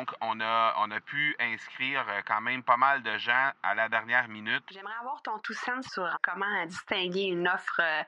Donc, on a, on a pu inscrire euh, quand même pas mal de gens à la dernière minute. J'aimerais avoir ton tout sens sur comment distinguer une offre euh,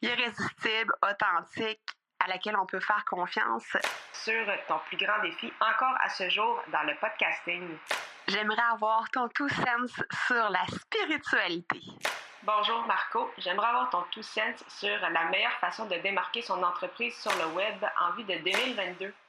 irrésistible, authentique, à laquelle on peut faire confiance. Sur ton plus grand défi encore à ce jour dans le podcasting. J'aimerais avoir ton tout sens sur la spiritualité. Bonjour Marco, j'aimerais avoir ton tout sens sur la meilleure façon de démarquer son entreprise sur le web en vue de 2022.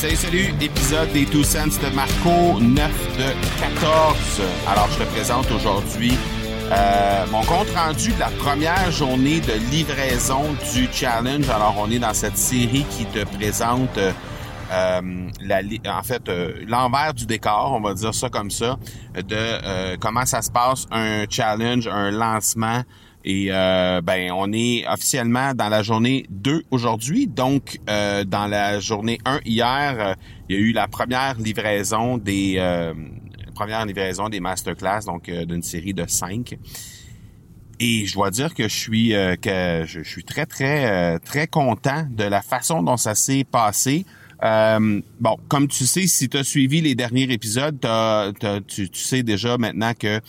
Salut, salut, épisode des Two Cents de Marco, 9 de 14. Alors, je te présente aujourd'hui euh, mon compte rendu de la première journée de livraison du challenge. Alors, on est dans cette série qui te présente, euh, euh, la, en fait, l'envers du décor, on va dire ça comme ça, de comment ça se passe un challenge, un lancement et euh, ben on est officiellement dans la journée 2 aujourd'hui. Donc euh, dans la journée 1 hier, euh, il y a eu la première livraison des première livraison des masterclass, donc d'une série de 5. Et je dois dire que je suis que je, suis très très très content de la façon dont ça s'est passé. Euh, bon, comme tu sais, si tu as suivi les derniers épisodes, tu, sais déjà maintenant que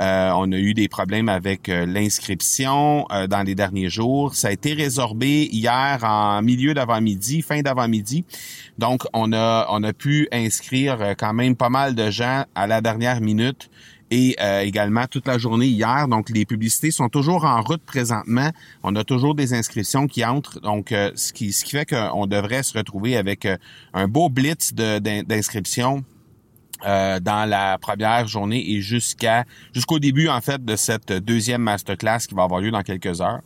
euh, on a eu des problèmes avec euh, l'inscription dans les derniers jours. Ça a été résorbé hier en milieu d'avant-midi, fin d'avant-midi. Donc, on a on a pu inscrire quand même pas mal de gens à la dernière minute et euh, également toute la journée hier. Donc, les publicités sont toujours en route présentement. On a toujours des inscriptions qui entrent. Donc, euh, ce, qui, ce qui fait qu'on devrait se retrouver avec euh, un beau blitz d'inscriptions dans la première journée et jusqu'à jusqu'au début en fait de cette deuxième masterclass qui va avoir lieu dans quelques heures.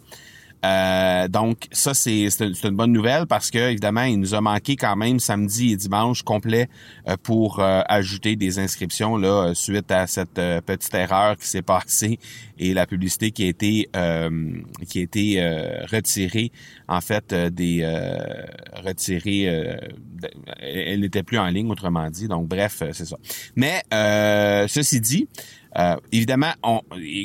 Euh, donc ça c'est une bonne nouvelle parce que évidemment il nous a manqué quand même samedi et dimanche complet euh, pour euh, ajouter des inscriptions là suite à cette petite erreur qui s'est passée et la publicité qui a été qui a été retirée. En fait des retirée elle n'était plus en ligne autrement dit. Donc bref c'est ça. Mais ceci dit euh, évidemment, on,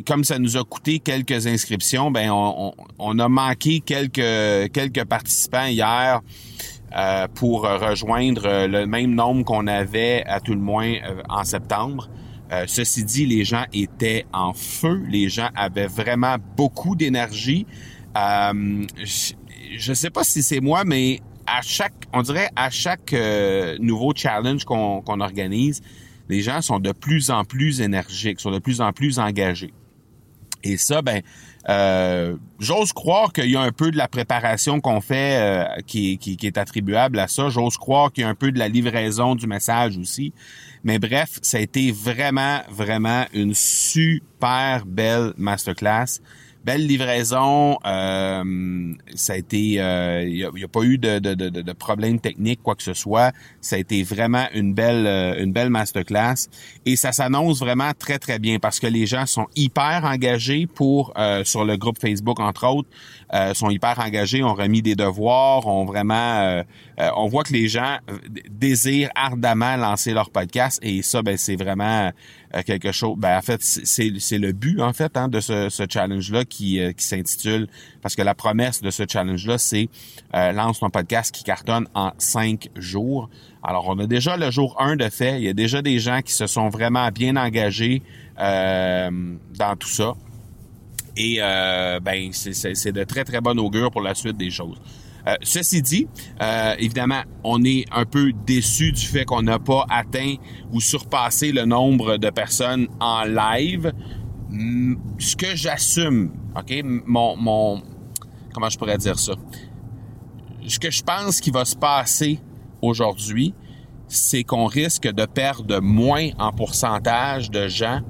comme ça nous a coûté quelques inscriptions, ben on, on, a manqué quelques quelques participants hier euh, pour rejoindre le même nombre qu'on avait à tout le moins euh, en septembre. ceci dit, les gens étaient en feu, les gens avaient vraiment beaucoup d'énergie. je ne sais pas si c'est moi, mais à chaque, on dirait à chaque nouveau challenge qu'on organise, les gens sont de plus en plus énergiques, sont de plus en plus engagés. Et ça, ben, euh, j'ose croire qu'il y a un peu de la préparation qu'on fait euh, qui, qui, est attribuable à ça. J'ose croire qu'il y a un peu de la livraison du message aussi. Mais bref, ça a été vraiment, vraiment une super belle masterclass belle livraison. Euh, ça a été, il euh, n'y a, pas eu de, de, de, de, problème technique quoi que ce soit. Ça a été vraiment une belle, euh, une belle masterclass et ça s'annonce vraiment très très bien parce que les gens sont hyper engagés pour sur le groupe Facebook entre autres, sont hyper engagés, ont remis des devoirs, ont vraiment, on voit que les gens désirent ardemment lancer leur podcast et ça ben c'est vraiment quelque chose. Ben en fait c'est le but en fait hein, de ce, ce challenge là qui, euh, qui s'intitule, parce que la promesse de ce challenge-là, c'est euh, lance ton podcast qui cartonne en cinq jours. Alors, on a déjà le jour 1 de fait. Il y a déjà des gens qui se sont vraiment bien engagés euh, dans tout ça. Et ben, c'est de très, très bonne augure pour la suite des choses. Ceci dit, évidemment, on est un peu déçu du fait qu'on n'a pas atteint ou surpassé le nombre de personnes en live ce que j'assume, OK, mon, mon, comment je pourrais dire ça? Ce que je pense qui va se passer aujourd'hui, c'est qu'on risque de perdre moins en pourcentage de gens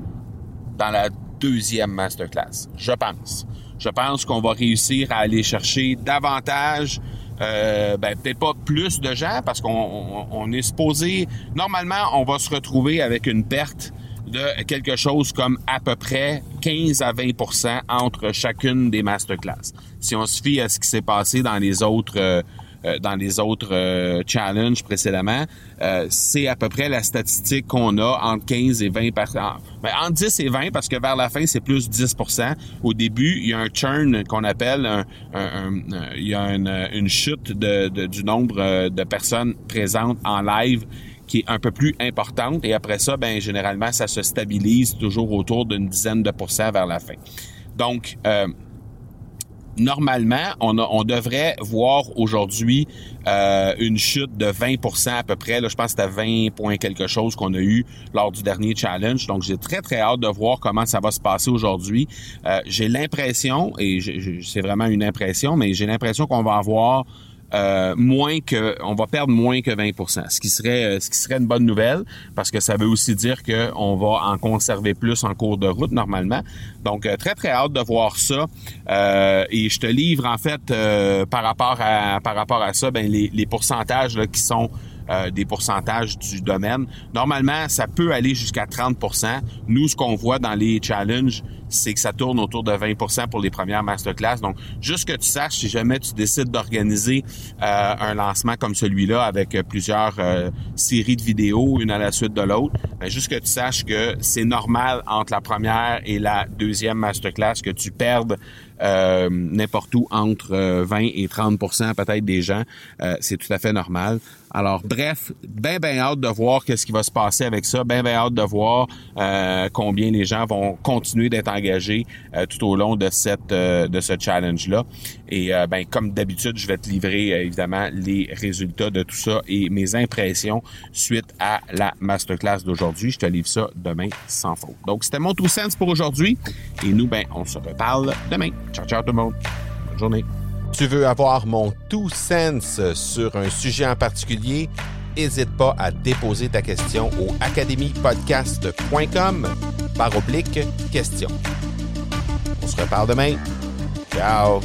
dans la deuxième masterclass. Je pense. Je pense qu'on va réussir à aller chercher davantage, euh, ben, peut-être pas plus de gens parce qu'on on, est supposé, normalement, on va se retrouver avec une perte de quelque chose comme à peu près 15 à 20% entre chacune des masterclass. Si on se fie à ce qui s'est passé dans les autres euh, dans les autres euh, challenges précédemment, c'est à peu près la statistique qu'on a entre 15 et 20 ben, entre 10 et 20 parce que vers la fin c'est plus 10 Au début, il y a un churn qu'on appelle un, il y a une, chute de, du nombre de personnes présentes en live qui est un peu plus importante. Et après ça, ben généralement, ça se stabilise toujours autour d'une dizaine de pourcents vers la fin. Donc, euh, normalement, on, on, devrait voir aujourd'hui euh, une chute de 20% à peu près. Là, je pense que c'était 20 points quelque chose qu'on a eu lors du dernier challenge. Donc, j'ai très, très hâte de voir comment ça va se passer aujourd'hui. Euh, j'ai l'impression, et c'est vraiment une impression, mais j'ai l'impression qu'on va avoir euh, moins que on va perdre moins que 20% ce qui serait euh, ce qui serait une bonne nouvelle parce que ça veut aussi dire que on va en conserver plus en cours de route normalement. Donc euh, très très hâte de voir ça et je te livre en fait par rapport à par rapport à ça ben les, les pourcentages là, qui sont euh, des pourcentages du domaine. Normalement, ça peut aller jusqu'à 30% Nous, ce qu'on voit dans les challenges, c'est que ça tourne autour de 20% pour les premières masterclass. Donc, juste que tu saches, si jamais tu décides d'organiser euh, un lancement comme celui-là avec plusieurs euh, séries de vidéos, une à la suite de l'autre, ben, juste que tu saches que c'est normal entre la première et la deuxième masterclass que tu perdes euh, n'importe où entre 20 euh, et 30% peut-être des gens. Euh, c'est tout à fait normal. Alors bref, ben ben hâte de voir qu'est-ce qui va se passer avec ça, ben ben hâte de voir combien les gens vont continuer d'être engagés tout au long de cette de ce challenge là. Et ben comme d'habitude, je vais te livrer évidemment les résultats de tout ça et mes impressions suite à la masterclass d'aujourd'hui. Je te livre ça demain sans faute. Donc c'était mon tout sens pour aujourd'hui et nous ben on se reparle demain. Ciao, ciao tout le monde. Bonne journée. Tu veux avoir mon tout sens sur un sujet en particulier? N'hésite pas à déposer ta question au academypodcast.com par oblique question. On se reparle demain. Ciao!